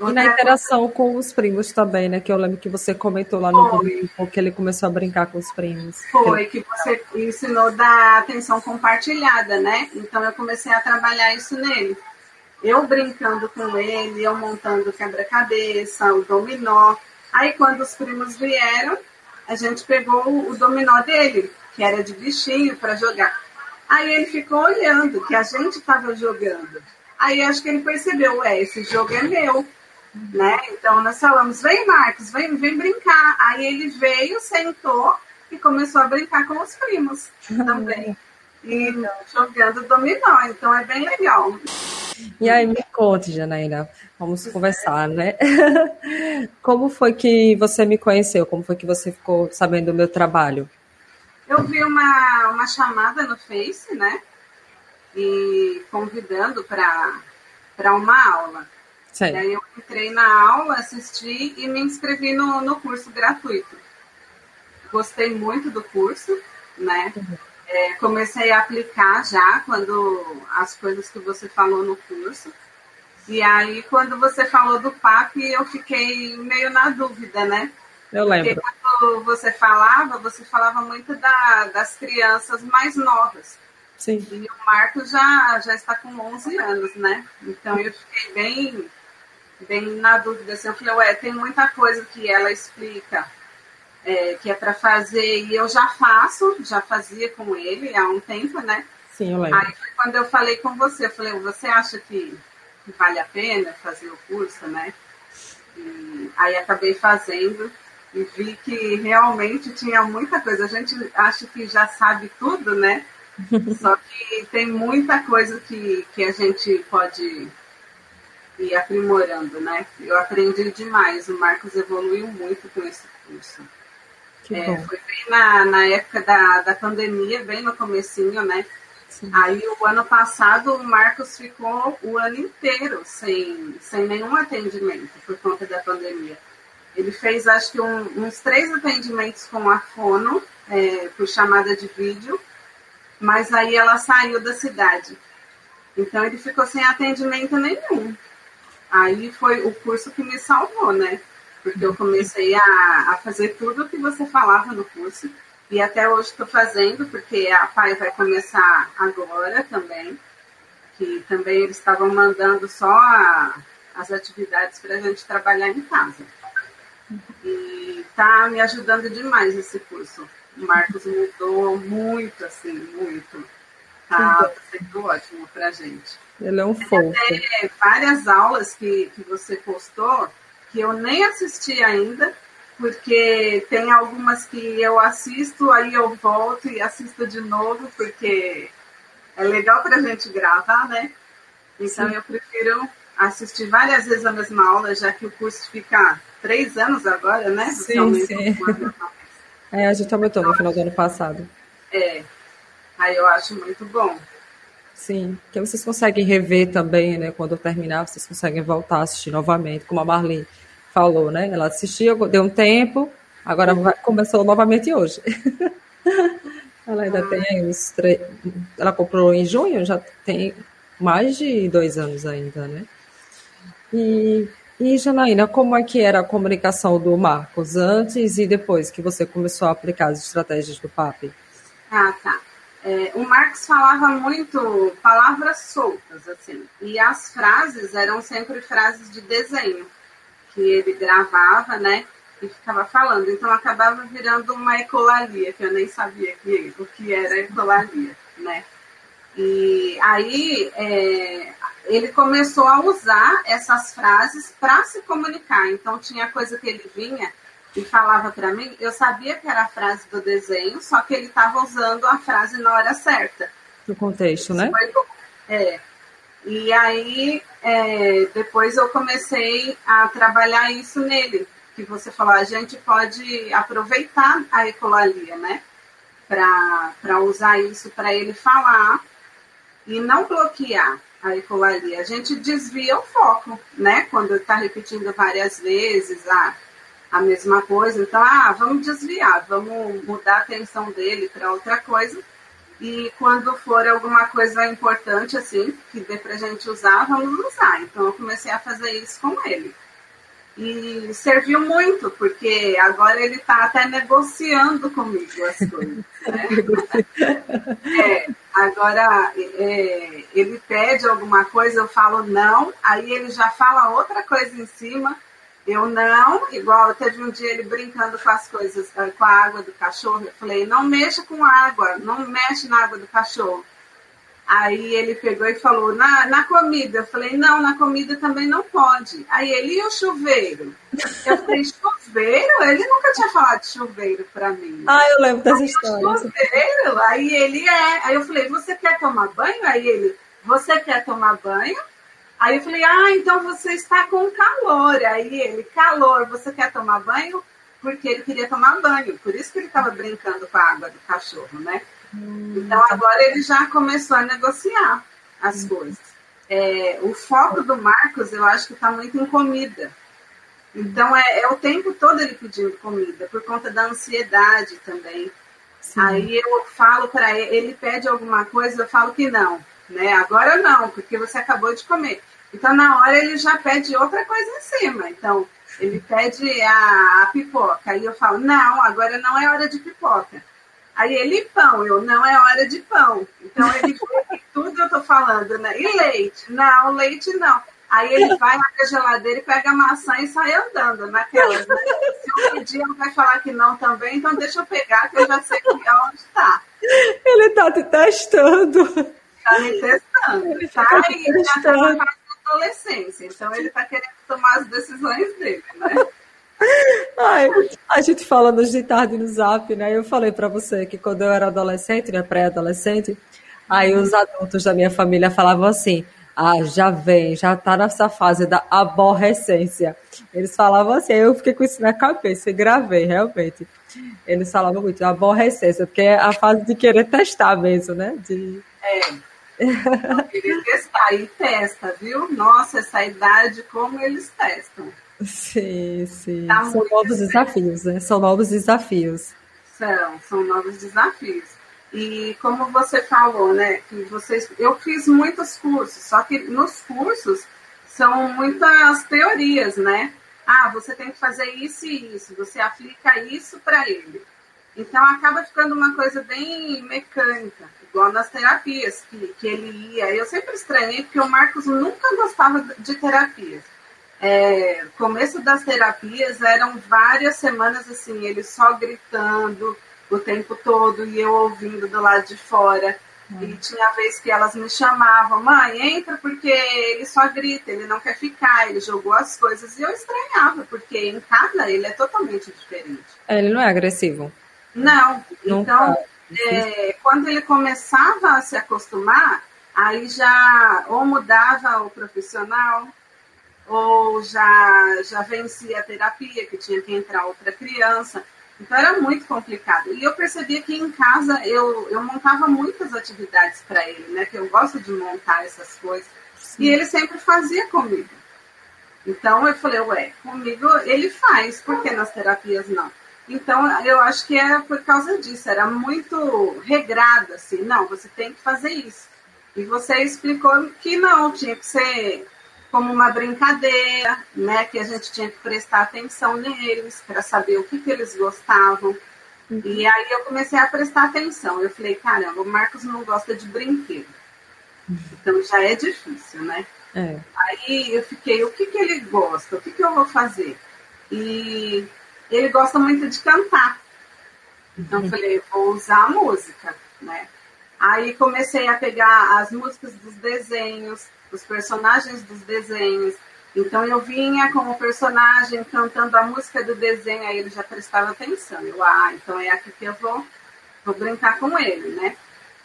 E na interação com os primos também, né? Que eu lembro que você comentou lá no grupo que ele começou a brincar com os primos. Foi, que você ensinou da atenção compartilhada, né? Então eu comecei a trabalhar isso nele. Eu brincando com ele, eu montando quebra-cabeça, o dominó. Aí quando os primos vieram, a gente pegou o dominó dele, que era de bichinho para jogar. Aí ele ficou olhando que a gente estava jogando. Aí acho que ele percebeu, ué, esse jogo é meu né? Então nós falamos, vem Marcos, vem, vem brincar. Aí ele veio, sentou e começou a brincar com os primos também. E jogando dominó, então é bem legal. E aí, me conte, Janaína, vamos conversar, né? Como foi que você me conheceu? Como foi que você ficou sabendo do meu trabalho? Eu vi uma, uma chamada no Face, né? E convidando para uma aula. Sim. E aí eu entrei na aula, assisti e me inscrevi no, no curso gratuito. Gostei muito do curso, né? Uhum. É, comecei a aplicar já quando as coisas que você falou no curso. E aí, quando você falou do PAP, eu fiquei meio na dúvida, né? Eu lembro. Porque quando você falava, você falava muito da, das crianças mais novas. Sim. E o Marco já, já está com 11 anos, né? Então eu fiquei bem bem na dúvida. Assim, eu falei, ué, tem muita coisa que ela explica é, que é para fazer e eu já faço, já fazia com ele há um tempo, né? Sim, eu lembro. Aí quando eu falei com você, eu falei, você acha que vale a pena fazer o curso, né? E aí acabei fazendo e vi que realmente tinha muita coisa. A gente acha que já sabe tudo, né? Só que tem muita coisa que, que a gente pode e aprimorando, né? Eu aprendi demais. O Marcos evoluiu muito com esse curso. É, foi bem na, na época da, da pandemia, bem no comecinho, né? Sim. Aí o ano passado o Marcos ficou o ano inteiro sem, sem nenhum atendimento por conta da pandemia. Ele fez acho que um, uns três atendimentos com a Fono, é, por chamada de vídeo, mas aí ela saiu da cidade. Então ele ficou sem atendimento nenhum. Aí foi o curso que me salvou, né? Porque eu comecei a, a fazer tudo o que você falava no curso. E até hoje estou fazendo, porque a PAI vai começar agora também. Que também eles estavam mandando só a, as atividades para a gente trabalhar em casa. E tá me ajudando demais esse curso. O Marcos mudou muito, assim, muito. Tá sendo ótimo para a gente. Ele é um fofo. Tem várias aulas que, que você postou que eu nem assisti ainda, porque tem algumas que eu assisto, aí eu volto e assisto de novo, porque é legal para a gente gravar, né? Então Sim. eu prefiro assistir várias vezes a mesma aula, já que o curso fica três anos agora, né? sim, sim. É, a gente aumentou no final do ano passado. É, aí eu acho muito bom. Sim, que vocês conseguem rever também, né? Quando terminar, vocês conseguem voltar a assistir novamente, como a Marli falou, né? Ela assistiu, deu um tempo, agora vai, começou novamente hoje. ela ainda tem uns três. Ela comprou em junho, já tem mais de dois anos ainda, né? E, e Janaína, como é que era a comunicação do Marcos antes e depois que você começou a aplicar as estratégias do PAP? Ah, tá. É, o Marx falava muito palavras soltas, assim, e as frases eram sempre frases de desenho, que ele gravava, né, e ficava falando. Então acabava virando uma ecolalia, que eu nem sabia que, o que era ecolalia, né. E aí é, ele começou a usar essas frases para se comunicar. Então tinha coisa que ele vinha e falava para mim, eu sabia que era a frase do desenho, só que ele estava usando a frase na hora certa. No contexto, né? É. E aí, é, depois eu comecei a trabalhar isso nele, que você falou, a gente pode aproveitar a ecolalia, né? Para usar isso para ele falar e não bloquear a ecolalia. A gente desvia o foco, né? Quando está repetindo várias vezes, ah, a mesma coisa. Então, ah, vamos desviar, vamos mudar a atenção dele para outra coisa. E quando for alguma coisa importante, assim, que dê pra gente usar, vamos usar. Então eu comecei a fazer isso com ele. E serviu muito, porque agora ele está até negociando comigo as coisas. Né? é, agora é, ele pede alguma coisa, eu falo não, aí ele já fala outra coisa em cima, eu não, igual teve um dia ele brincando com as coisas, eh, com a água do cachorro, eu falei, não mexa com água, não mexe na água do cachorro. Aí ele pegou e falou, na, na comida. Eu falei, não, na comida também não pode. Aí ele, e o chuveiro? Eu falei, chuveiro? Ele nunca tinha falado de chuveiro para mim. Ah, eu lembro dessa aí, história. Chuveiro? Aí ele é. Aí eu falei, você quer tomar banho? Aí ele, você quer tomar banho? Aí eu falei, ah, então você está com calor. Aí ele, calor, você quer tomar banho? Porque ele queria tomar banho. Por isso que ele estava brincando com a água do cachorro, né? Então agora ele já começou a negociar as coisas. É, o foco do Marcos, eu acho que está muito em comida. Então é, é, o tempo todo ele pedindo comida, por conta da ansiedade também. Sim. Aí eu falo para ele, ele pede alguma coisa, eu falo que não, né? Agora não, porque você acabou de comer. Então na hora ele já pede outra coisa em cima. Então ele pede a, a pipoca. Aí eu falo, não, agora não é hora de pipoca. Aí ele, pão, eu, não é hora de pão. Então ele tudo eu tô falando, né? E leite? Não, leite não. Aí ele vai na geladeira e pega a maçã e sai andando naquelas. Né? Se eu pedir, ele vai falar que não também, então deixa eu pegar, que eu já sei que é onde está. Ele tá te testando. Tá me testando. Ele tá, tá e tá na adolescência, então ele tá querendo tomar as decisões dele, né? Ai, a gente falando de tarde no zap, né? Eu falei para você que quando eu era adolescente, né, pré-adolescente, aí os adultos da minha família falavam assim: ah, já vem, já tá nessa fase da aborrecência. Eles falavam assim, aí eu fiquei com isso na cabeça e gravei, realmente. Eles falavam muito, aborrecência, porque é a fase de querer testar mesmo, né? De... É. Querer testar e testa, viu? Nossa, essa idade, como eles testam. Sim, sim. Tá são novos desafios, né? São novos desafios. São, são novos desafios. E como você falou, né, que vocês, eu fiz muitos cursos, só que nos cursos são muitas teorias, né? Ah, você tem que fazer isso e isso, você aplica isso para ele. Então acaba ficando uma coisa bem mecânica, igual nas terapias que, que ele ia. Eu sempre estranhei porque o Marcos nunca gostava de terapias é, começo das terapias eram várias semanas assim, ele só gritando o tempo todo e eu ouvindo do lado de fora. Hum. E tinha vez que elas me chamavam, mãe, entra porque ele só grita, ele não quer ficar, ele jogou as coisas. E eu estranhava, porque em casa ele é totalmente diferente. É, ele não é agressivo? Não. não então, é, quando ele começava a se acostumar, aí já ou mudava o profissional, ou já, já vencia a terapia, que tinha que entrar outra criança. Então era muito complicado. E eu percebia que em casa eu, eu montava muitas atividades para ele, né? Que eu gosto de montar essas coisas. Sim. E ele sempre fazia comigo. Então eu falei, ué, comigo ele faz, por que nas terapias não? Então eu acho que é por causa disso, era muito regrado, assim, não, você tem que fazer isso. E você explicou que não, tinha que ser como uma brincadeira, né? Que a gente tinha que prestar atenção neles para saber o que, que eles gostavam. Uhum. E aí eu comecei a prestar atenção. Eu falei, caramba, o Marcos não gosta de brinquedo. Uhum. Então já é difícil, né? É. Aí eu fiquei, o que, que ele gosta? O que, que eu vou fazer? E ele gosta muito de cantar. Então eu uhum. falei, vou usar a música, né? Aí comecei a pegar as músicas dos desenhos, os personagens dos desenhos. Então eu vinha como personagem cantando a música do desenho, aí ele já prestava atenção. Eu, ah, então é aqui que eu vou, vou brincar com ele, né?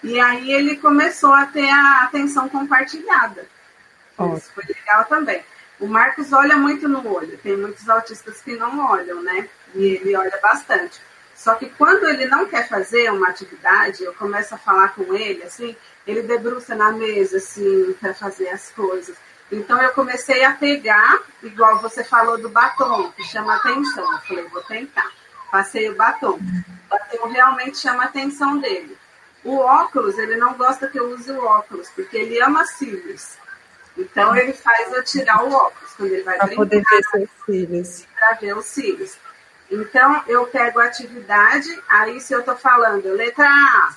E aí ele começou a ter a atenção compartilhada. Isso foi legal também. O Marcos olha muito no olho, tem muitos autistas que não olham, né? E ele olha bastante. Só que quando ele não quer fazer uma atividade, eu começo a falar com ele, assim, ele debruça na mesa, assim, para fazer as coisas. Então eu comecei a pegar, igual você falou do batom, que chama atenção. Eu falei, vou tentar. Passei o batom. O batom realmente chama a atenção dele. O óculos, ele não gosta que eu use o óculos, porque ele ama cílios. Então ele faz eu tirar o óculos quando ele vai pra brincar. Para poder ver seus cílios. Para ver os cílios. Então eu pego a atividade, aí se eu estou falando letra A,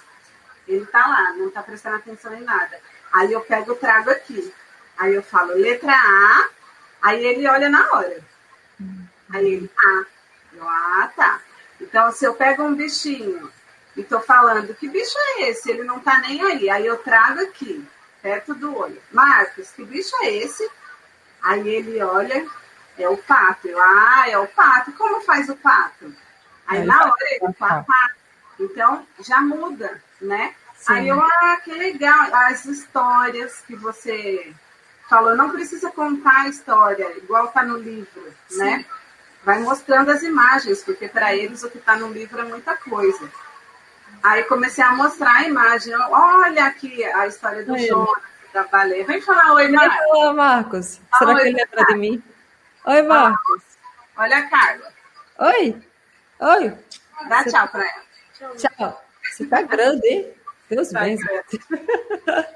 ele está lá, não está prestando atenção em nada. Aí eu pego, trago aqui. Aí eu falo letra A, aí ele olha na hora. Aí ele, A. Eu, ah, tá. Então, se eu pego um bichinho e tô falando, que bicho é esse? Ele não tá nem aí. Aí eu trago aqui, perto do olho. Marcos, que bicho é esse? Aí ele olha, é o pato. Eu, ah, é o pato. Como faz o pato? Aí na hora ele fala, pato. Então, já muda, né? Sim. Aí eu, ah, que legal. As histórias que você falou, não precisa contar a história, igual tá no livro, né? Sim. né? Vai mostrando as imagens, porque para eles o que está no livro é muita coisa. Aí comecei a mostrar a imagem. Olha aqui a história do Jonas, da baleia. Vem falar oi, Marcos. Olá, Marcos. Será oi, que ele lembra de mim? Oi, Marcos. Olha a Carla. Oi. Oi. Dá Você... tchau para ela. Tchau. Você tá grande, hein? Deus tá bem.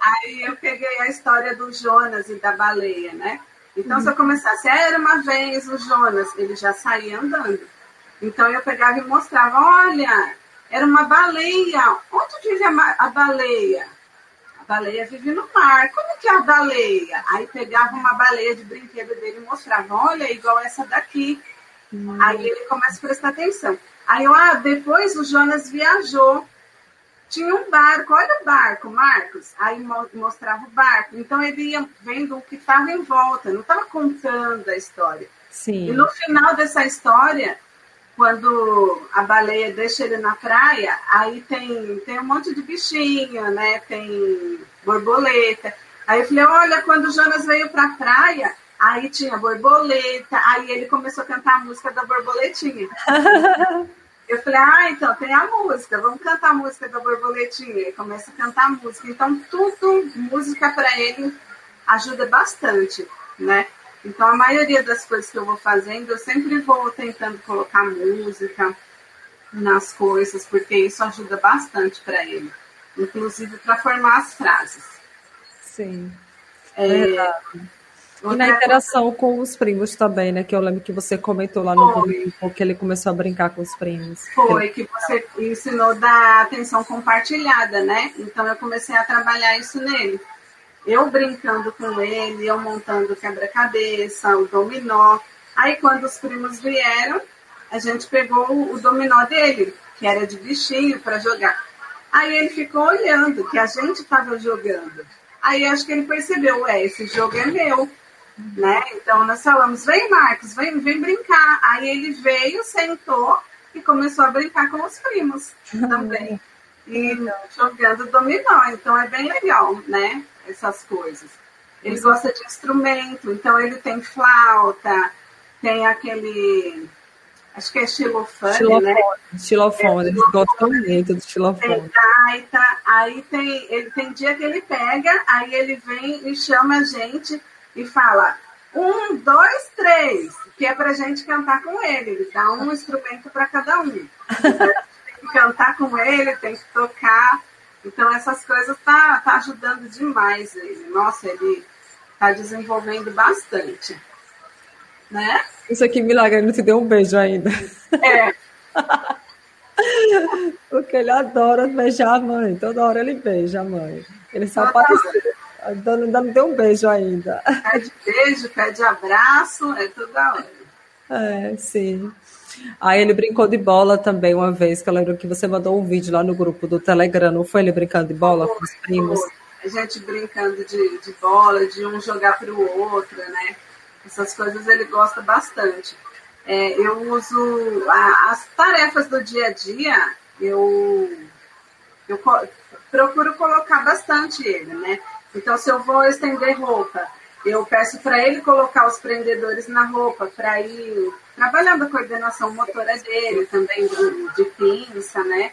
Aí eu peguei a história do Jonas e da baleia, né? Então, uhum. se eu começasse, era uma vez o Jonas, ele já saía andando. Então, eu pegava e mostrava: olha, era uma baleia. Onde vive a, a baleia? A baleia vive no mar. Como que é a baleia? Aí pegava uma baleia de brinquedo dele e mostrava: olha, igual essa daqui. Uhum. Aí ele começa a prestar atenção. Aí, ah, depois o Jonas viajou tinha um barco, olha o barco, Marcos. Aí mostrava o barco. Então ele ia vendo o que estava em volta, não estava contando a história. Sim. E no final dessa história, quando a baleia deixa ele na praia, aí tem, tem um monte de bichinho, né? Tem borboleta. Aí eu falei, olha, quando o Jonas veio para a praia, aí tinha borboleta, aí ele começou a cantar a música da borboletinha. Eu falei, ah, então tem a música, vamos cantar a música da borboletinha. Ele começa a cantar a música. Então, tudo, música para ele ajuda bastante, né? Então, a maioria das coisas que eu vou fazendo, eu sempre vou tentando colocar música nas coisas, porque isso ajuda bastante para ele, inclusive para formar as frases. Sim. É, e na interação com os primos também, né? Que eu lembro que você comentou lá no grupo que ele começou a brincar com os primos. Foi, que você ensinou da atenção compartilhada, né? Então eu comecei a trabalhar isso nele. Eu brincando com ele, eu montando quebra-cabeça, o dominó. Aí quando os primos vieram, a gente pegou o dominó dele, que era de bichinho, para jogar. Aí ele ficou olhando que a gente estava jogando. Aí acho que ele percebeu, ué, esse jogo é meu né? Então nós falamos, vem Marcos, vem, vem brincar. Aí ele veio, sentou e começou a brincar com os primos também. E jogando dominó. Então é bem legal, né? Essas coisas. Ele gosta de instrumento, então ele tem flauta, tem aquele. Acho que é xilofone, xilofone né? Xilofone, é, eles gostam muito do xilofone. Tem gaita, aí tem, ele tem dia que ele pega, aí ele vem e chama a gente e fala um, dois, três, que é para gente cantar com ele. Ele dá um instrumento para cada um. tem que cantar com ele, tem que tocar. Então essas coisas tá, tá ajudando demais ele. Nossa, ele tá desenvolvendo bastante. Né? Isso aqui, milagre, ele não te deu um beijo ainda. É. Porque ele adora beijar a mãe. Toda hora ele beija a mãe. Ele só aparece. Ainda não deu um beijo ainda. Pede beijo, pede abraço, é toda hora. É, sim. Aí ele brincou de bola também uma vez, que eu lembro que você mandou um vídeo lá no grupo do Telegram, não foi ele brincando de bola com os primos? A gente brincando de, de bola, de um jogar para o outro, né? Essas coisas ele gosta bastante. É, eu uso a, as tarefas do dia a dia, eu, eu procuro colocar bastante ele, né? Então, se eu vou estender roupa, eu peço para ele colocar os prendedores na roupa, para ir trabalhando a coordenação motora dele, também de, de pinça, né?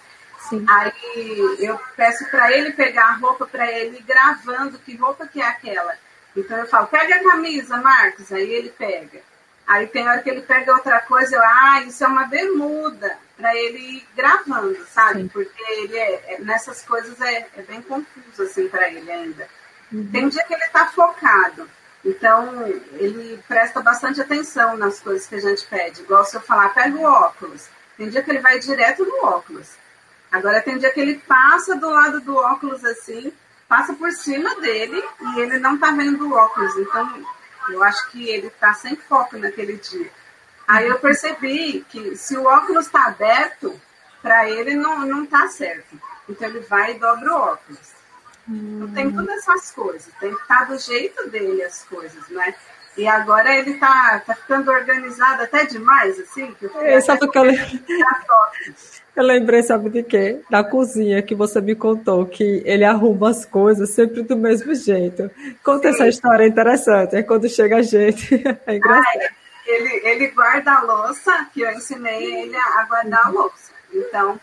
Sim. Aí eu peço para ele pegar a roupa, para ele ir gravando que roupa que é aquela. Então eu falo, pega a camisa, Marcos, aí ele pega. Aí tem hora que ele pega outra coisa, eu, ah, isso é uma bermuda, para ele ir gravando, sabe? Sim. Porque ele é, é, nessas coisas é, é bem confuso assim para ele ainda. Uhum. Tem um dia que ele está focado, então ele presta bastante atenção nas coisas que a gente pede. Igual se eu falar, pega o óculos. Tem dia que ele vai direto no óculos. Agora tem dia que ele passa do lado do óculos assim, passa por cima dele e ele não tá vendo o óculos. Então eu acho que ele tá sem foco naquele dia. Aí eu percebi que se o óculos está aberto, para ele não, não tá certo. Então ele vai e dobra o óculos. Hum. Então tem todas essas coisas, tem que estar tá do jeito dele as coisas, né? E agora ele tá, tá ficando organizado até demais, assim. Que eu é, sabe que eu, eu lembrei, sabe de quê? Da cozinha que você me contou, que ele arruma as coisas sempre do mesmo jeito. Conta Sim. essa história interessante, é quando chega a gente. É engraçado. Ai, ele, ele guarda a louça, que eu ensinei ele a guardar a louça. Então,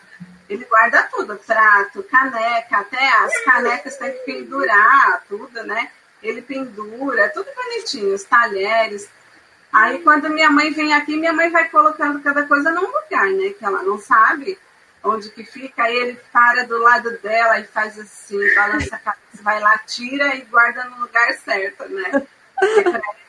ele guarda tudo, prato, caneca, até as canecas tem que pendurar, tudo, né? Ele pendura, tudo bonitinho, os talheres. Aí quando minha mãe vem aqui, minha mãe vai colocando cada coisa num lugar, né? Que ela não sabe onde que fica, aí ele para do lado dela e faz assim, balança a cabeça, vai lá, tira e guarda no lugar certo, né? Porque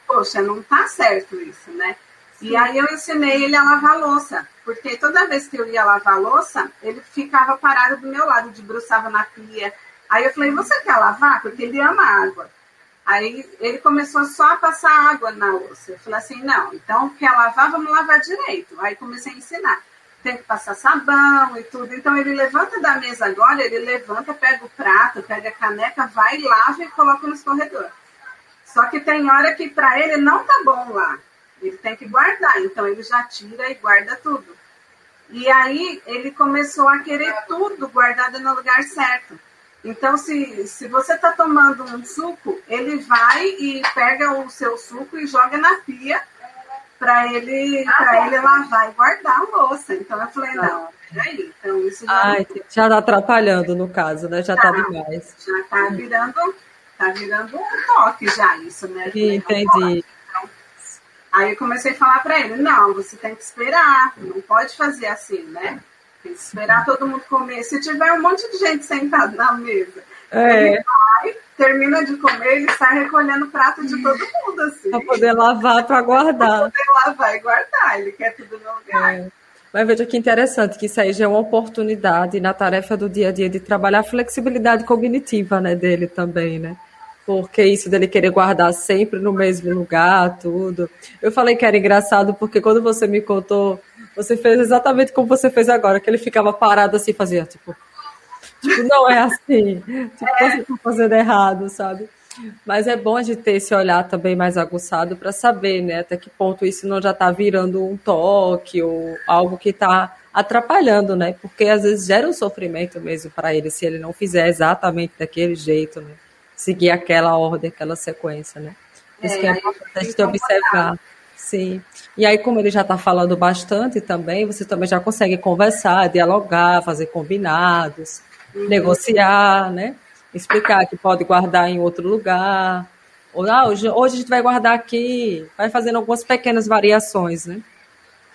poxa, não tá certo isso, né? E aí eu ensinei ele a lavar louça, porque toda vez que eu ia lavar louça, ele ficava parado do meu lado, debruçava na pia. Aí eu falei, você quer lavar? Porque ele ama água. Aí ele começou só a passar água na louça. Eu falei assim, não, então quer lavar, vamos lavar direito. Aí comecei a ensinar. Tem que passar sabão e tudo. Então ele levanta da mesa agora, ele levanta, pega o prato, pega a caneca, vai, lava e coloca no escorredor. Só que tem hora que para ele não tá bom lá. Ele tem que guardar. Então ele já tira e guarda tudo. E aí ele começou a querer tudo guardado no lugar certo. Então, se, se você está tomando um suco, ele vai e pega o seu suco e joga na pia para ele, ah, ele lavar e guardar a louça. Então, eu falei, não, peraí. Então, isso já, Ai, já está atrapalhando, no caso, né? Já está tá demais. Já está virando, tá virando um toque já isso, né? Entendi. Aí eu comecei a falar para ele, não, você tem que esperar, não pode fazer assim, né? Tem que esperar todo mundo comer. Se tiver um monte de gente sentada na mesa, é. ele vai, termina de comer, ele sai recolhendo o prato de todo mundo, assim. Para poder lavar, para guardar. Para poder lavar e guardar, ele quer tudo no lugar. É. Mas veja que interessante que isso aí já é uma oportunidade na tarefa do dia a dia de trabalhar a flexibilidade cognitiva né, dele também, né? Porque isso dele querer guardar sempre no mesmo lugar, tudo. Eu falei que era engraçado porque quando você me contou você fez exatamente como você fez agora, que ele ficava parado assim, fazia tipo. Tipo, não é assim. Tipo, você está fazendo errado, sabe? Mas é bom gente ter esse olhar também mais aguçado para saber, né, até que ponto isso não já está virando um toque ou algo que está atrapalhando, né? Porque às vezes gera um sofrimento mesmo para ele se ele não fizer exatamente daquele jeito, né? Seguir aquela ordem, aquela sequência, né? Isso é, que é importante observar. Sim. E aí, como ele já está falando bastante também, você também já consegue conversar, dialogar, fazer combinados, uhum. negociar, né? Explicar que pode guardar em outro lugar. Ou, ah, hoje, hoje a gente vai guardar aqui, vai fazendo algumas pequenas variações, né?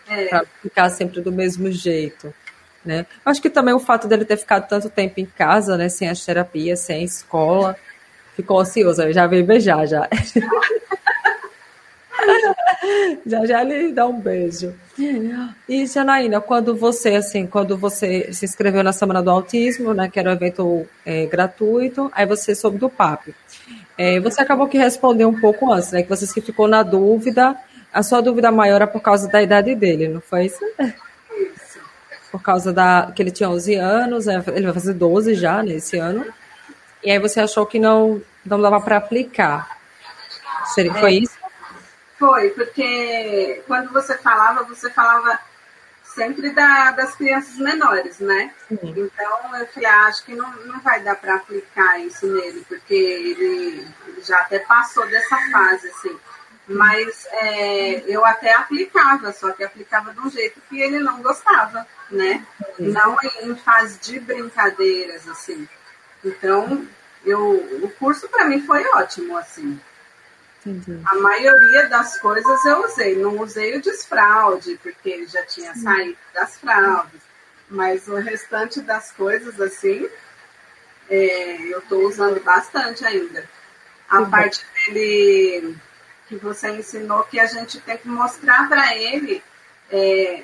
É. Para ficar sempre do mesmo jeito. Né? Acho que também o fato dele ter ficado tanto tempo em casa, né, sem as terapias, sem a escola, ficou ansioso. Já veio beijar já. já já lhe dá um beijo. E Janaína, quando você assim, quando você se inscreveu na Semana do Autismo, né, que era um evento é, gratuito, aí você soube do PAP. É, você acabou que respondeu um pouco antes, né, que você se ficou na dúvida. A sua dúvida maior é por causa da idade dele, não foi isso? Por causa da que ele tinha 11 anos, é, ele vai fazer 12 já nesse ano. E aí você achou que não não dava para aplicar. Seria, foi é. isso? Foi, porque quando você falava, você falava sempre da, das crianças menores, né? Sim. Então eu falei, ah, acho que não, não vai dar para aplicar isso nele, porque ele, já até passou dessa fase, assim. Mas é, eu até aplicava, só que aplicava de um jeito que ele não gostava, né? Sim. Não em, em fase de brincadeiras, assim. Então, eu, o curso para mim foi ótimo, assim. Entendi. A maioria das coisas eu usei. Não usei o desfraude, porque ele já tinha Sim. saído das fraldas. Mas o restante das coisas, assim, é, eu estou usando bastante ainda. A uhum. parte dele que você ensinou que a gente tem que mostrar para ele, é,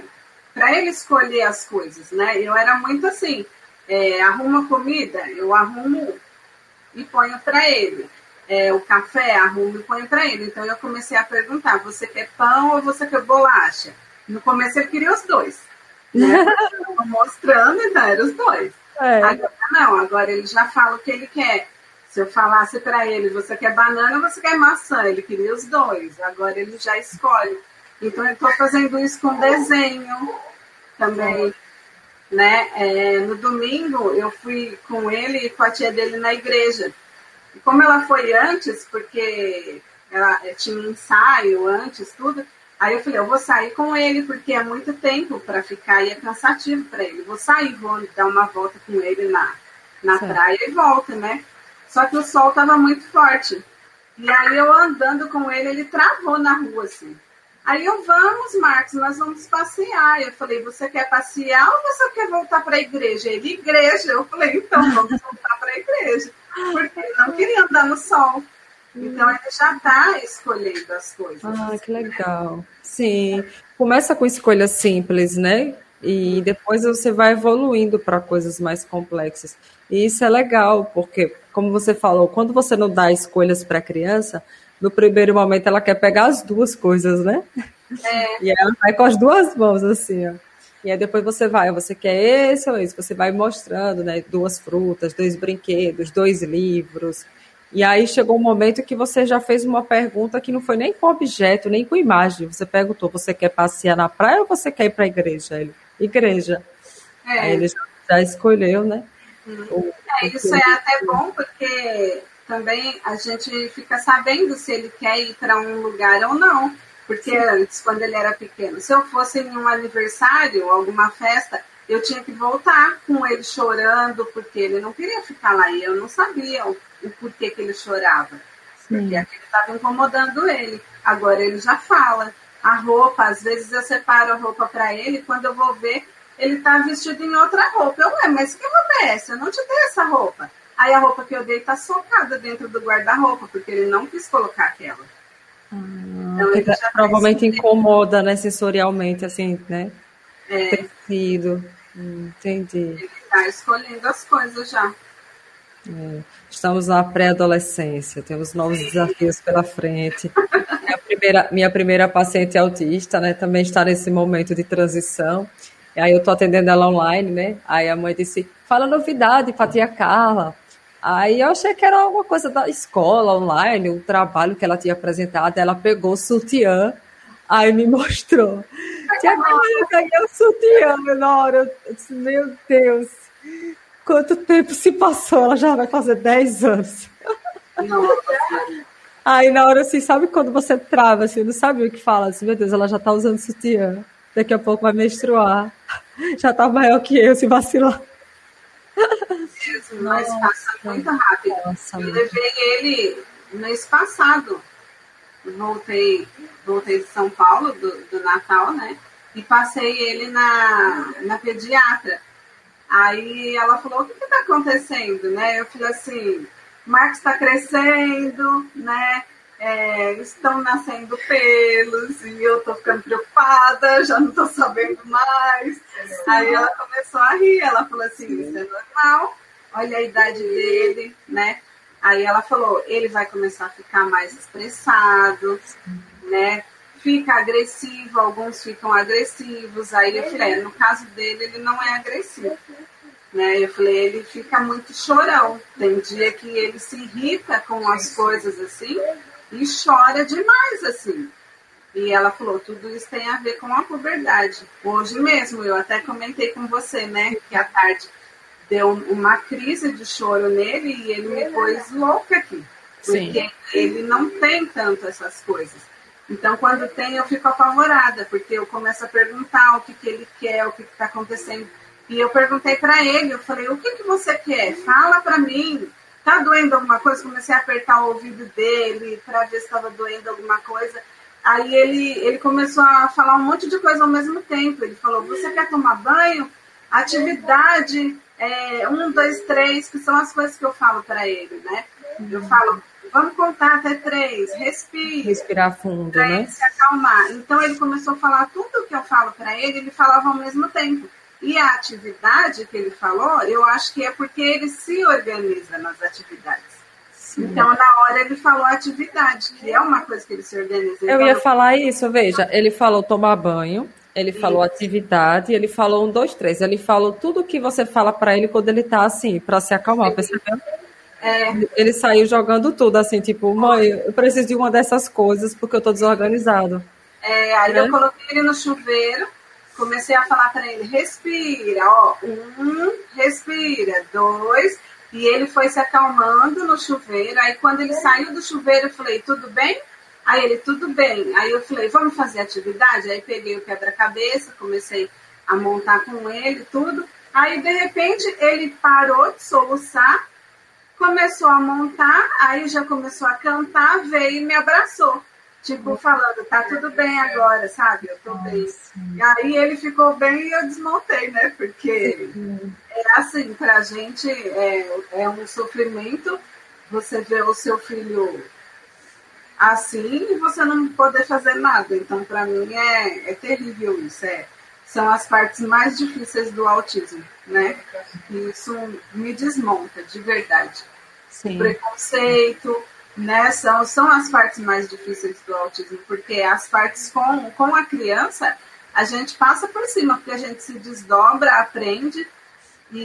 para ele escolher as coisas, né? Eu era muito assim, é, arruma comida, eu arrumo e ponho para ele. É, o café, arrumo e ponho para ele. Então eu comecei a perguntar: você quer pão ou você quer bolacha? No começo eu queria os dois. Né? mostrando, então eram os dois. É. Agora não, agora ele já fala o que ele quer. Se eu falasse para ele, você quer banana ou você quer maçã? Ele queria os dois. Agora ele já escolhe. Então eu estou fazendo isso com desenho também. Né? É, no domingo eu fui com ele e com a tia dele na igreja. E como ela foi antes, porque ela tinha um ensaio antes, tudo, Aí eu falei, eu vou sair com ele, porque é muito tempo para ficar e é cansativo para ele. Vou sair, vou dar uma volta com ele na, na praia e volta, né? Só que o sol estava muito forte. E aí eu andando com ele, ele travou na rua, assim. Aí eu, vamos, Marcos, nós vamos passear. Eu falei, você quer passear ou você quer voltar para a igreja? Ele, igreja. Eu falei, então vamos voltar para a igreja. Porque ele não queria andar no sol. Então ele já está escolhendo as coisas. Ah, que legal. Sim. Começa com escolhas simples, né? E depois você vai evoluindo para coisas mais complexas. E isso é legal, porque, como você falou, quando você não dá escolhas para a criança, no primeiro momento ela quer pegar as duas coisas, né? É. E ela vai com as duas mãos, assim, ó. E aí depois você vai, você quer esse ou esse, você vai mostrando, né? Duas frutas, dois brinquedos, dois livros. E aí chegou um momento que você já fez uma pergunta que não foi nem com objeto, nem com imagem. Você perguntou: você quer passear na praia ou você quer ir para a igreja? Ele, igreja. É. Aí ele já, já escolheu, né? Hum. É, isso é até bom porque também a gente fica sabendo se ele quer ir para um lugar ou não. Porque Sim. antes, quando ele era pequeno, se eu fosse em um aniversário, alguma festa, eu tinha que voltar com ele chorando, porque ele não queria ficar lá e eu não sabia o o porquê que ele chorava. Sim. Porque aquilo estava incomodando ele. Agora ele já fala. A roupa, às vezes eu separo a roupa para ele, quando eu vou ver, ele está vestido em outra roupa. Eu, ué, mas que roupa é essa? Eu não te dei essa roupa. Aí a roupa que eu dei está socada dentro do guarda-roupa, porque ele não quis colocar aquela. Ah, então, ele já provavelmente incomoda, né, sensorialmente, assim, né? É. Tecido. Hum, entendi. Ele está escolhendo as coisas já. É, estamos na pré-adolescência, temos novos desafios pela frente. Minha primeira, minha primeira paciente autista, né, também está nesse momento de transição. E aí eu estou atendendo ela online, né? Aí a mãe disse, fala novidade para tia Carla. Aí eu achei que era alguma coisa da escola online, o trabalho que ela tinha apresentado. Ela pegou o sutiã, aí me mostrou. Tia Carla, eu peguei o sutiã na hora. Eu disse, meu Deus, Quanto tempo se passou? Ela já vai fazer 10 anos. Nossa. Aí na hora assim, sabe quando você trava, assim, não sabe o que fala, assim, meu Deus, ela já tá usando sutiã. Daqui a pouco vai menstruar. Já tá maior que eu, se vacilar. Isso, mas passa muito rápido. Nossa, eu levei ele mês passado. Voltei, voltei de São Paulo, do, do Natal, né? E passei ele na, na pediatra. Aí ela falou, o que está acontecendo? Né? Eu falei assim, Marcos está crescendo, né? É, estão nascendo pelos e eu tô ficando preocupada, já não tô sabendo mais. Aí ela começou a rir, ela falou assim, isso é normal, olha a idade dele, né? Aí ela falou, ele vai começar a ficar mais estressado, né? Fica agressivo, alguns ficam agressivos. Aí eu falei, é, no caso dele, ele não é agressivo. Né? Eu falei, ele fica muito chorão. Tem dia que ele se irrita com as coisas assim e chora demais assim. E ela falou, tudo isso tem a ver com a puberdade. Hoje mesmo, eu até comentei com você, né, que à tarde deu uma crise de choro nele e ele me pôs louca aqui. Porque Sim. ele não tem tanto essas coisas. Então, quando tem, eu fico apavorada, porque eu começo a perguntar o que, que ele quer, o que está acontecendo. E eu perguntei para ele, eu falei, o que, que você quer? Fala para mim. Tá doendo alguma coisa? Comecei a apertar o ouvido dele para ver se estava doendo alguma coisa. Aí ele, ele começou a falar um monte de coisa ao mesmo tempo. Ele falou, você quer tomar banho? atividade é, um, dois, três, que são as coisas que eu falo para ele, né? Eu falo, vamos contar até três, respire. Respirar fundo, pra né? Ele se acalmar. Então ele começou a falar tudo o que eu falo para ele, ele falava ao mesmo tempo. E a atividade que ele falou, eu acho que é porque ele se organiza nas atividades. Sim. Então, na hora ele falou atividade, que é uma coisa que ele se organiza. Eu ia falar isso, veja, ele falou tomar banho, ele falou atividade, ele falou um, dois, três. Ele falou tudo que você fala para ele quando ele tá assim, para se acalmar, percebeu? É. Ele saiu jogando tudo, assim, tipo, mãe, eu preciso de uma dessas coisas porque eu tô desorganizado. É, aí é. eu coloquei ele no chuveiro, comecei a falar para ele, respira, ó, um, respira, dois, e ele foi se acalmando no chuveiro. Aí quando ele saiu do chuveiro, eu falei, tudo bem? Aí ele, tudo bem. Aí eu falei, vamos fazer atividade? Aí peguei o quebra-cabeça, comecei a montar com ele, tudo. Aí, de repente, ele parou de soluçar, começou a montar, aí já começou a cantar, veio e me abraçou. Tipo, falando, tá tudo bem agora, sabe? Eu tô bem. E aí ele ficou bem e eu desmontei, né? Porque é assim, pra gente é, é um sofrimento você ver o seu filho assim você não poder fazer nada. Então, para mim, é, é terrível isso. É, são as partes mais difíceis do autismo, né? E isso me desmonta, de verdade. Sim. O preconceito, né? São, são as partes mais difíceis do autismo, porque as partes com, com a criança, a gente passa por cima, porque a gente se desdobra, aprende e,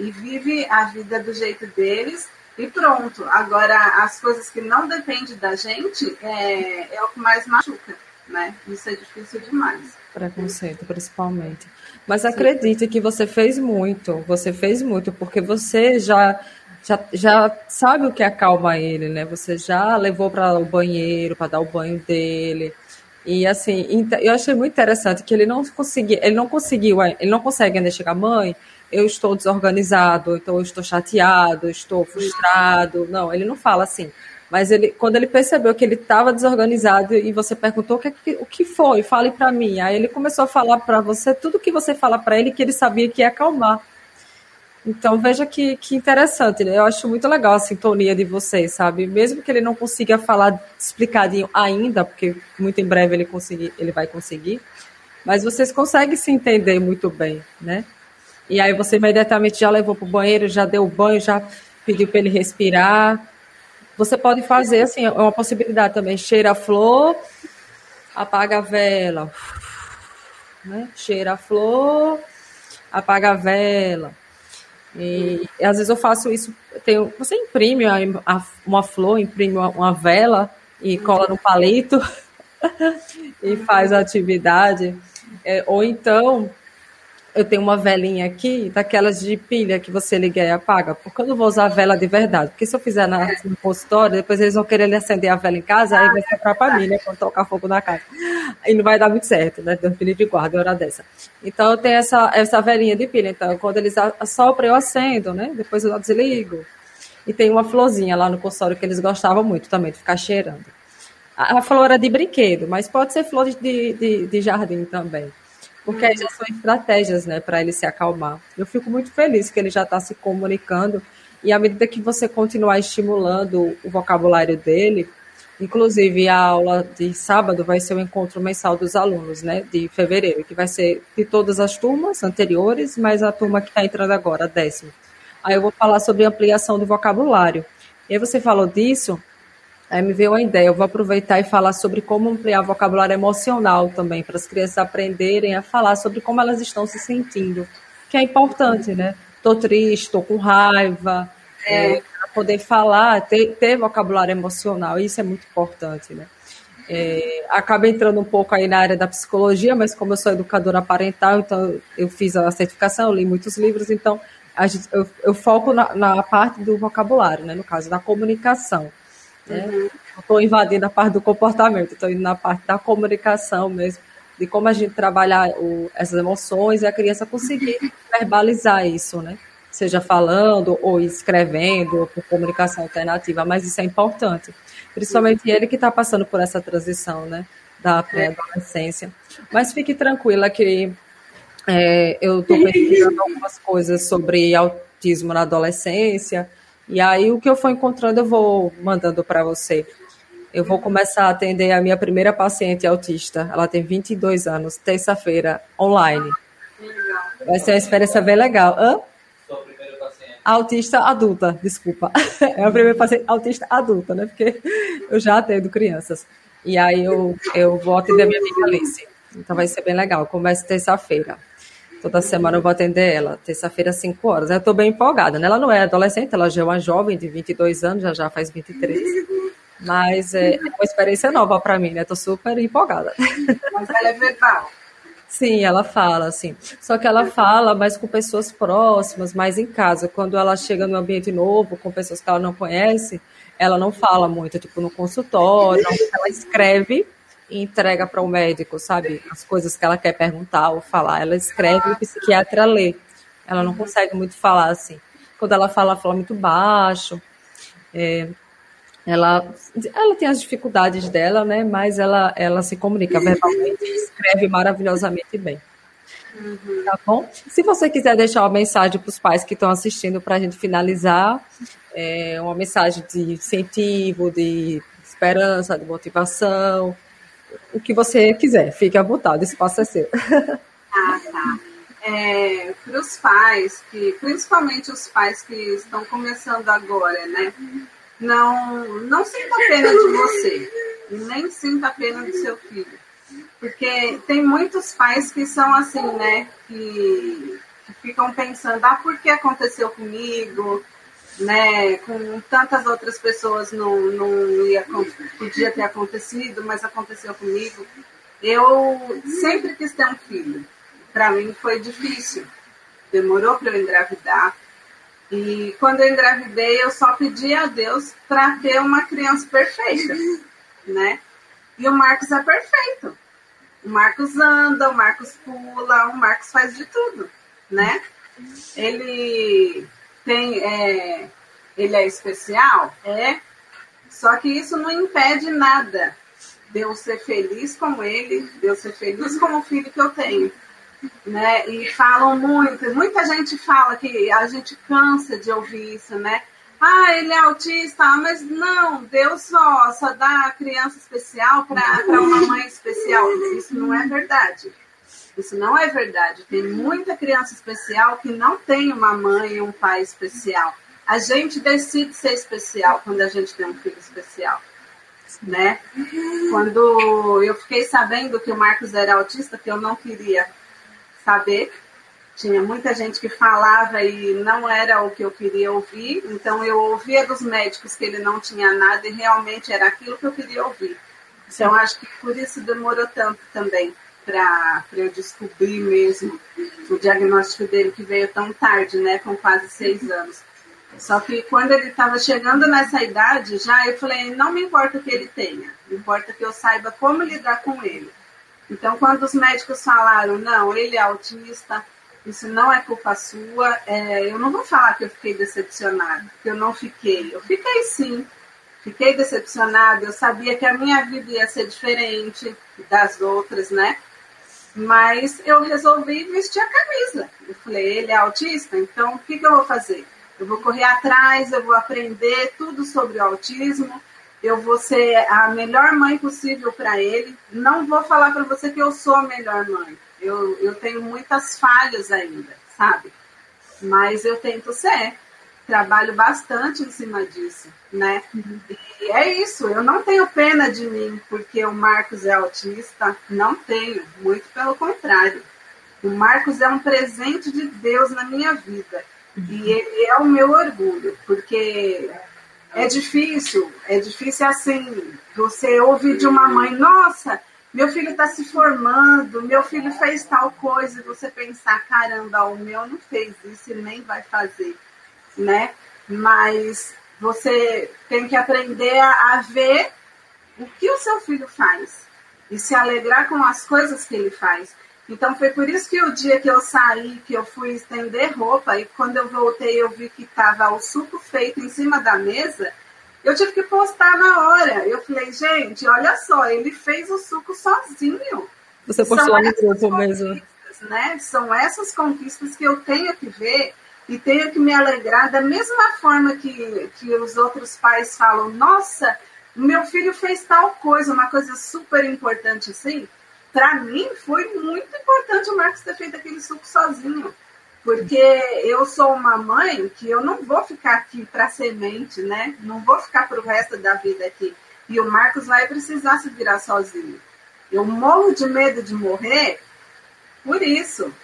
e vive a vida do jeito deles e pronto. Agora, as coisas que não dependem da gente é, é o que mais machuca, né? Isso é difícil demais. Preconceito, principalmente. Mas acredite que você fez muito, você fez muito, porque você já, já, já sabe o que acalma ele, né? Você já levou para o banheiro, para dar o banho dele. E assim, eu achei muito interessante que ele não conseguia, ele não conseguiu, ele não consegue ainda chegar, mãe, eu estou desorganizado, então eu estou chateado, estou frustrado. Não, ele não fala assim. Mas ele, quando ele percebeu que ele estava desorganizado e você perguntou o que, o que foi, fale para mim. Aí ele começou a falar para você tudo que você fala para ele que ele sabia que ia acalmar. Então veja que, que interessante, né? eu acho muito legal a sintonia de vocês, sabe? Mesmo que ele não consiga falar explicadinho ainda, porque muito em breve ele, conseguir, ele vai conseguir, mas vocês conseguem se entender muito bem, né? E aí você imediatamente já levou para o banheiro, já deu banho, já pediu para ele respirar. Você pode fazer assim, é uma possibilidade também. Cheira a flor, apaga a vela. Né? Cheira a flor, apaga a vela. E, e às vezes eu faço isso. Tenho, você imprime a, a, uma flor, imprime uma, uma vela e cola no palito e faz a atividade. É, ou então eu tenho uma velinha aqui, daquelas de pilha que você liga e apaga, porque eu não vou usar a vela de verdade. Porque se eu fizer na, no consultório, depois eles vão querer acender a vela em casa, aí vai ser para mim, né? Quando tocar fogo na casa. Aí não vai dar muito certo, né? Deus me de guarda, hora dessa. Então eu tenho essa, essa velinha de pilha. Então, quando eles assopram, eu acendo, né? Depois eu desligo. E tem uma florzinha lá no consultório que eles gostavam muito também, de ficar cheirando. A, a flor é de brinquedo, mas pode ser flor de, de, de jardim também. Porque aí já são estratégias, né, para ele se acalmar. Eu fico muito feliz que ele já está se comunicando e à medida que você continuar estimulando o vocabulário dele, inclusive a aula de sábado vai ser o encontro mensal dos alunos, né, de fevereiro, que vai ser de todas as turmas anteriores, mas a turma que está entrando agora, a décima. Aí eu vou falar sobre ampliação do vocabulário. E aí você falou disso, Aí me veio uma ideia, eu vou aproveitar e falar sobre como ampliar vocabulário emocional também, para as crianças aprenderem a falar sobre como elas estão se sentindo, que é importante, né? Estou triste, estou com raiva, é. é, poder falar, ter, ter, vocabulário emocional, isso é muito importante, né? É, acaba entrando um pouco aí na área da psicologia, mas como eu sou educadora parental, então eu fiz a certificação, eu li muitos livros, então gente, eu, eu, foco na, na parte do vocabulário, né? No caso da comunicação. Uhum. Estou invadindo a parte do comportamento, estou indo na parte da comunicação mesmo, de como a gente trabalhar o, essas emoções e a criança conseguir verbalizar isso, né? Seja falando ou escrevendo, ou por comunicação alternativa, mas isso é importante. Principalmente ele que está passando por essa transição, né? Da pré-adolescência. Mas fique tranquila que É, eu estou pesquisando algumas coisas sobre autismo na adolescência, e aí o que eu for encontrando eu vou mandando para você. Eu vou começar a atender a minha primeira paciente autista. Ela tem 22 anos, terça-feira, online. Vai ser uma experiência bem legal. Hã? Autista adulta, desculpa. É a primeira paciente autista adulta, né? Porque eu já atendo crianças. E aí eu, eu vou atender a minha amiga Alice. Então vai ser bem legal. Começa terça-feira. Toda semana eu vou atender ela, terça-feira, às 5 horas. Eu estou bem empolgada, né? Ela não é adolescente, ela já é uma jovem de 22 anos, já já faz 23. Mas é, é uma experiência nova para mim, né? Estou super empolgada. Mas ela é verbal. Sim, ela fala, assim. Só que ela fala mais com pessoas próximas, mais em casa. Quando ela chega no ambiente novo, com pessoas que ela não conhece, ela não fala muito, tipo, no consultório, ela escreve e entrega para o médico, sabe? As coisas que ela quer perguntar ou falar. Ela escreve e o psiquiatra lê. Ela não consegue muito falar assim. Quando ela fala, ela fala muito baixo. É, ela, ela tem as dificuldades dela, né? Mas ela, ela se comunica verbalmente e escreve maravilhosamente bem. Uhum. Tá bom? Se você quiser deixar uma mensagem para os pais que estão assistindo para a gente finalizar, é uma mensagem de incentivo, de esperança, de motivação, o que você quiser, fique à vontade, o espaço é seu. Ah, tá. É, para os pais, que, principalmente os pais que estão começando agora, né? Não, não sinta pena de você, nem sinta pena do seu filho. Porque tem muitos pais que são assim, né? Que, que ficam pensando, ah, por que aconteceu comigo? Né, com tantas outras pessoas não, não ia, podia ter acontecido, mas aconteceu comigo. Eu sempre quis ter um filho. Para mim foi difícil. Demorou para eu engravidar. E quando eu engravidei, eu só pedi a Deus para ter uma criança perfeita, né? E o Marcos é perfeito. O Marcos anda, o Marcos pula, o Marcos faz de tudo, né? Ele tem, é, ele é especial? É. Só que isso não impede nada de eu ser feliz como ele, de eu ser feliz como o filho que eu tenho. Né? E falam muito, muita gente fala que a gente cansa de ouvir isso, né? Ah, ele é autista, mas não, Deus só, só dá criança especial para uma mãe especial. Isso não é verdade. Isso não é verdade. Tem muita criança especial que não tem uma mãe e um pai especial. A gente decide ser especial quando a gente tem um filho especial. Né? Quando eu fiquei sabendo que o Marcos era autista, que eu não queria saber, tinha muita gente que falava e não era o que eu queria ouvir, então eu ouvia dos médicos que ele não tinha nada e realmente era aquilo que eu queria ouvir. Então acho que por isso demorou tanto também para eu descobrir mesmo o diagnóstico dele que veio tão tarde, né, com quase seis anos. Só que quando ele estava chegando nessa idade, já eu falei, não me importa o que ele tenha, importa que eu saiba como lidar com ele. Então, quando os médicos falaram, não, ele é autista, isso não é culpa sua, é, eu não vou falar que eu fiquei decepcionada, que eu não fiquei. Eu fiquei sim, fiquei decepcionada, eu sabia que a minha vida ia ser diferente das outras, né? Mas eu resolvi vestir a camisa. Eu falei, ele é autista, então o que, que eu vou fazer? Eu vou correr atrás, eu vou aprender tudo sobre o autismo, eu vou ser a melhor mãe possível para ele. Não vou falar para você que eu sou a melhor mãe. Eu, eu tenho muitas falhas ainda, sabe? Mas eu tento ser. Trabalho bastante em cima disso, né? Uhum. E é isso. Eu não tenho pena de mim porque o Marcos é autista. Não tenho. Muito pelo contrário. O Marcos é um presente de Deus na minha vida. E ele é o meu orgulho, porque é difícil, é difícil assim, você ouvir de uma mãe, nossa, meu filho está se formando, meu filho fez tal coisa, e você pensar, caramba, o meu não fez isso e nem vai fazer, né? Mas você tem que aprender a, a ver o que o seu filho faz e se alegrar com as coisas que ele faz. Então foi por isso que o dia que eu saí, que eu fui estender roupa, e quando eu voltei eu vi que estava o suco feito em cima da mesa, eu tive que postar na hora. Eu falei, gente, olha só, ele fez o suco sozinho. Você postou no grupo mesmo. né? São essas conquistas que eu tenho que ver e tenho que me alegrar da mesma forma que, que os outros pais falam, nossa, meu filho fez tal coisa, uma coisa super importante assim. Para mim foi muito importante o Marcos ter feito aquele suco sozinho. Porque eu sou uma mãe que eu não vou ficar aqui para semente, né? Não vou ficar para o resto da vida aqui. E o Marcos vai precisar se virar sozinho. Eu morro de medo de morrer por isso.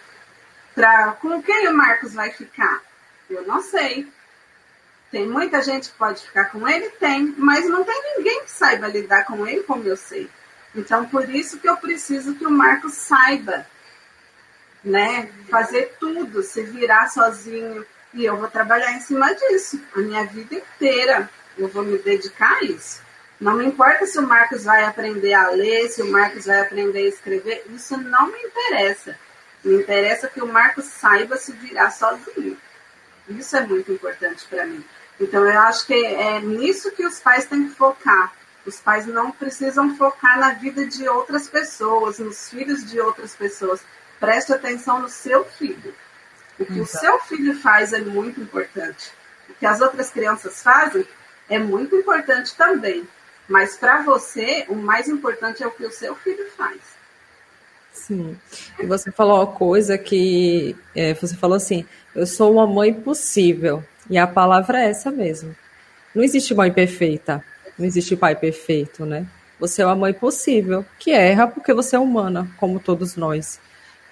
Pra, com quem o Marcos vai ficar? Eu não sei. Tem muita gente que pode ficar com ele? Tem, mas não tem ninguém que saiba lidar com ele como eu sei. Então, por isso que eu preciso que o Marcos saiba, né? Fazer tudo, se virar sozinho. E eu vou trabalhar em cima disso a minha vida inteira. Eu vou me dedicar a isso. Não me importa se o Marcos vai aprender a ler, se o Marcos vai aprender a escrever, isso não me interessa. Me interessa que o Marcos saiba se virar sozinho. Isso é muito importante para mim. Então, eu acho que é nisso que os pais têm que focar. Os pais não precisam focar na vida de outras pessoas, nos filhos de outras pessoas. Preste atenção no seu filho. O que Exato. o seu filho faz é muito importante. O que as outras crianças fazem é muito importante também. Mas para você, o mais importante é o que o seu filho faz. Sim. E você falou uma coisa que é, você falou assim: eu sou uma mãe possível. E a palavra é essa mesmo. Não existe mãe perfeita. Não existe pai perfeito, né? Você é uma mãe possível, que erra porque você é humana, como todos nós.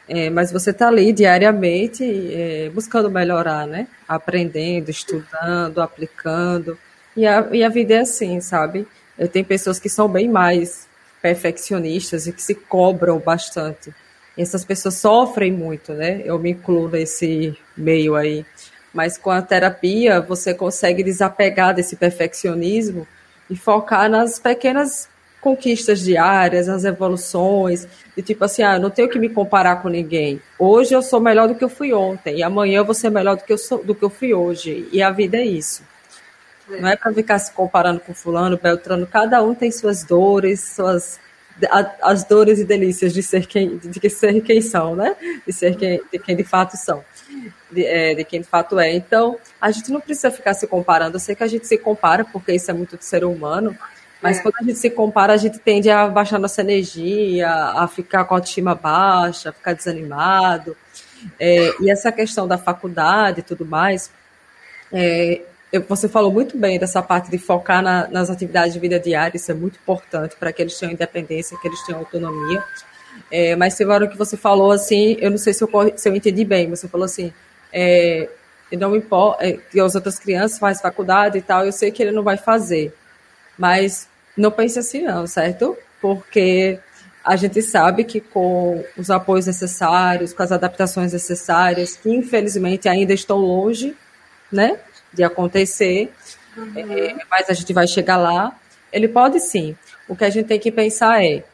É, mas você está ali diariamente é, buscando melhorar, né? Aprendendo, estudando, aplicando. E a, e a vida é assim, sabe? Tenho pessoas que são bem mais perfeccionistas e que se cobram bastante. E essas pessoas sofrem muito, né? Eu me incluo nesse meio aí. Mas com a terapia, você consegue desapegar desse perfeccionismo e focar nas pequenas conquistas diárias, nas evoluções, de tipo assim, ah, não tenho que me comparar com ninguém. Hoje eu sou melhor do que eu fui ontem, e amanhã eu vou ser melhor do que eu, sou, do que eu fui hoje. E a vida é isso. É. Não é para ficar se comparando com fulano, Beltrano. Cada um tem suas dores, suas as dores e delícias de ser quem, de ser quem são, né? De ser quem, de quem de fato são, de, é, de, quem de fato é. Então, a gente não precisa ficar se comparando. Eu sei que a gente se compara porque isso é muito do ser humano, mas é. quando a gente se compara, a gente tende a baixar nossa energia, a ficar com a autoestima baixa, a ficar desanimado. É, e essa questão da faculdade e tudo mais, é, você falou muito bem dessa parte de focar na, nas atividades de vida diária, isso é muito importante para que eles tenham independência, que eles tenham autonomia. É, mas teve hora que você falou assim, eu não sei se eu, se eu entendi bem, você falou assim, é, não importa, é, que as outras crianças fazem faculdade e tal, eu sei que ele não vai fazer. Mas não pense assim não, certo? Porque a gente sabe que com os apoios necessários, com as adaptações necessárias, que infelizmente ainda estão longe, né? De acontecer, uhum. é, mas a gente vai chegar lá. Ele pode sim. O que a gente tem que pensar é,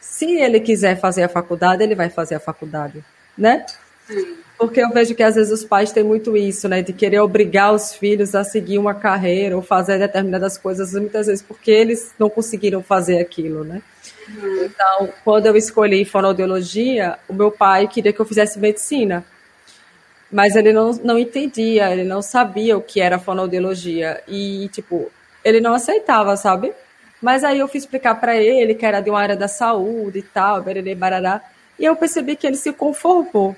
se ele quiser fazer a faculdade, ele vai fazer a faculdade, né? Sim. Porque eu vejo que às vezes os pais têm muito isso, né? De querer obrigar os filhos a seguir uma carreira ou fazer determinadas coisas, muitas vezes porque eles não conseguiram fazer aquilo, né? Uhum. Então, quando eu escolhi fonoaudiologia, o meu pai queria que eu fizesse medicina mas ele não, não entendia, ele não sabia o que era fonoaudiologia e, tipo, ele não aceitava, sabe? Mas aí eu fui explicar para ele que era de uma área da saúde e tal, bererê, barará, e eu percebi que ele se conformou.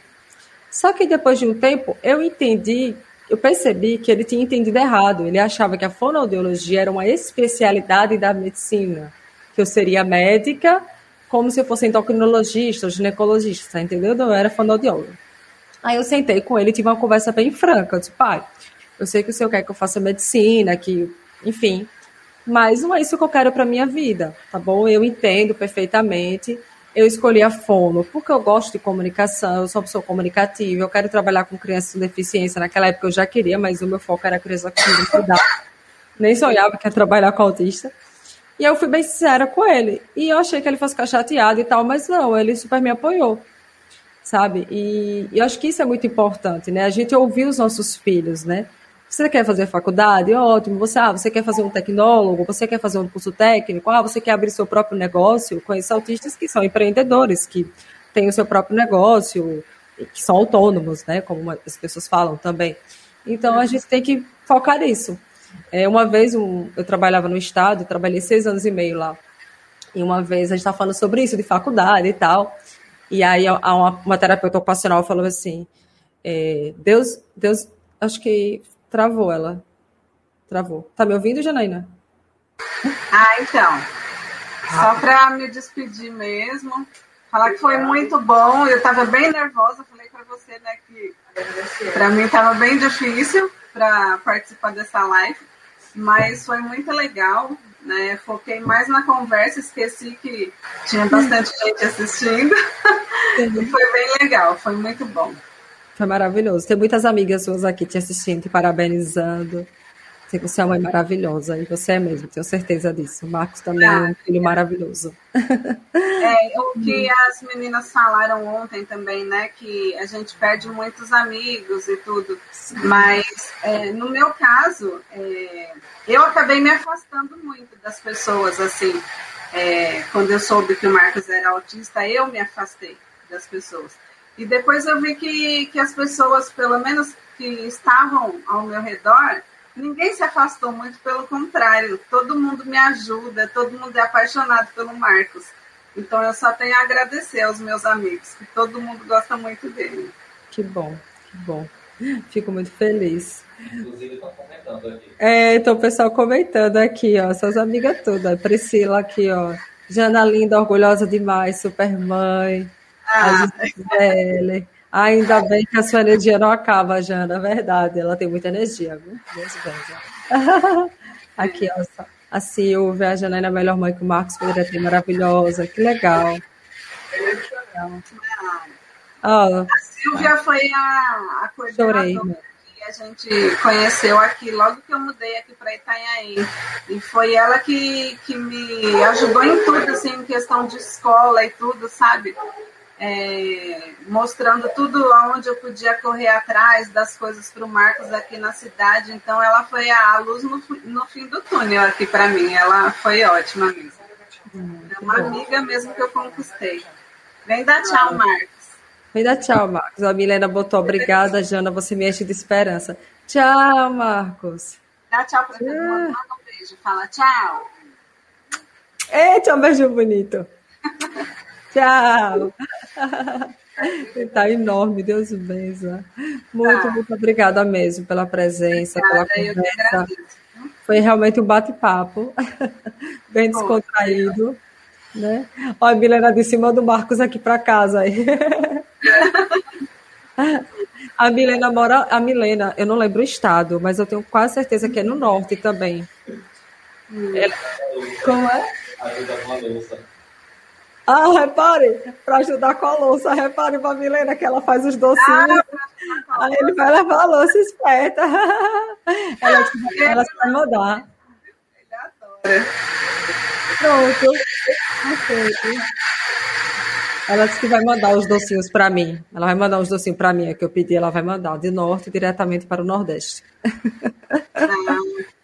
Só que depois de um tempo, eu entendi, eu percebi que ele tinha entendido errado. Ele achava que a fonoaudiologia era uma especialidade da medicina, que eu seria médica, como se eu fosse endocrinologista ou ginecologista, entendeu? Eu era fonoaudióloga. Aí eu sentei com ele e tive uma conversa bem franca. Eu disse, pai, eu sei que o senhor quer que eu faça medicina, que, enfim, mas não é isso que eu quero para minha vida, tá bom? Eu entendo perfeitamente. Eu escolhi a fono porque eu gosto de comunicação, eu sou uma pessoa comunicativa, eu quero trabalhar com crianças com deficiência. Naquela época eu já queria, mas o meu foco era criança com dificuldade. Nem sonhava que ia trabalhar com autista. E eu fui bem sincera com ele. E eu achei que ele fosse ficar chateado e tal, mas não, ele super me apoiou sabe? E, e eu acho que isso é muito importante, né? A gente ouvir os nossos filhos, né? Você quer fazer faculdade? Ótimo. Você, ah, você quer fazer um tecnólogo? Você quer fazer um curso técnico? Ah, você quer abrir seu próprio negócio? Conheço autistas que são empreendedores, que têm o seu próprio negócio, que são autônomos, né? Como as pessoas falam também. Então a gente tem que focar nisso. É, uma vez um, eu trabalhava no estado, trabalhei seis anos e meio lá. E uma vez a gente estava falando sobre isso, de faculdade e tal. E aí uma, uma terapeuta ocupacional falou assim: é, Deus, Deus, acho que travou ela. Travou. Tá me ouvindo, Janaína? Ah, então. Só para me despedir mesmo. Falar que foi muito bom. Eu estava bem nervosa. Falei para você, né, que para mim estava bem difícil para participar dessa live, mas foi muito legal. Né? Foquei mais na conversa, esqueci que tinha bastante gente assistindo. e foi bem legal, foi muito bom. Foi maravilhoso. Tem muitas amigas suas aqui te assistindo, te parabenizando. Você é uma mãe maravilhosa, e você é mesmo, tenho certeza disso. O Marcos também é um filho maravilhoso. É, o que as meninas falaram ontem também, né? Que a gente perde muitos amigos e tudo. Mas é, no meu caso, é, eu acabei me afastando muito das pessoas, assim. É, quando eu soube que o Marcos era autista, eu me afastei das pessoas. E depois eu vi que, que as pessoas, pelo menos que estavam ao meu redor, ninguém se afastou muito, pelo contrário, todo mundo me ajuda, todo mundo é apaixonado pelo Marcos. Então eu só tenho a agradecer aos meus amigos, que todo mundo gosta muito dele. Que bom, que bom. Fico muito feliz. Inclusive estão comentando aqui. É, então o pessoal comentando aqui, ó, suas amigas todas. Priscila aqui, ó. Jana linda, orgulhosa demais, super mãe. Ah. A Ainda bem que a sua energia não acaba, Jana, é verdade. Ela tem muita energia, viu? Deus Aqui, ó, a Silvia, a Janaína é a melhor mãe que o Marcos poderia ter, maravilhosa. Que legal. Oh, a Silvia foi a, a coordenadora que a gente conheceu aqui logo que eu mudei aqui para Itanhaém. E foi ela que, que me ajudou em tudo, assim, em questão de escola e tudo, sabe? É, mostrando tudo onde eu podia correr atrás das coisas para o Marcos aqui na cidade. Então, ela foi a luz no, no fim do túnel aqui para mim. Ela foi ótima mesmo. É uma amiga mesmo que eu conquistei. Vem dar tchau, Marcos. Vem dar tchau, Marcos. A Milena botou obrigada, Jana. Você me enche de esperança. Tchau, Marcos. Dá tchau para todo mundo. Manda um beijo. Fala tchau. Eita, um beijo bonito. Tchau. Está enorme, Deus benza. Muito, tá. muito obrigada mesmo pela presença, obrigada, pela conversa. Foi realmente um bate-papo, bem descontraído. Né? Olha, a Milena de cima do Marcos aqui para casa. Aí. A Milena mora. A Milena, eu não lembro o estado, mas eu tenho quase certeza que é no norte também. Hum. Ela, como é? A louça. Ah, repare, para ajudar com a louça, repare para a Milena que ela faz os docinhos. Ah, Aí ele vai levar a louça esperta. ela, ela vai mandar. Pronto. Perfeito. Ela disse que vai mandar os docinhos para mim. Ela vai mandar os docinhos para mim, é que eu pedi, ela vai mandar de norte diretamente para o nordeste. Ah.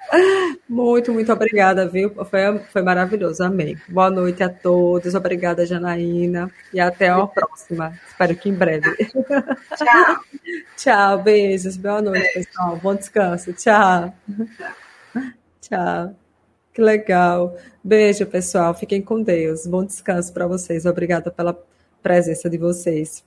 Muito, muito obrigada, viu? Foi, foi maravilhoso, amei. Boa noite a todos, obrigada, Janaína, e até a próxima. Espero que em breve. Tchau. Tchau, beijos, boa noite, pessoal. Bom descanso. Tchau. Tchau. Que legal. Beijo, pessoal. Fiquem com Deus. Bom descanso para vocês. Obrigada pela presença de vocês.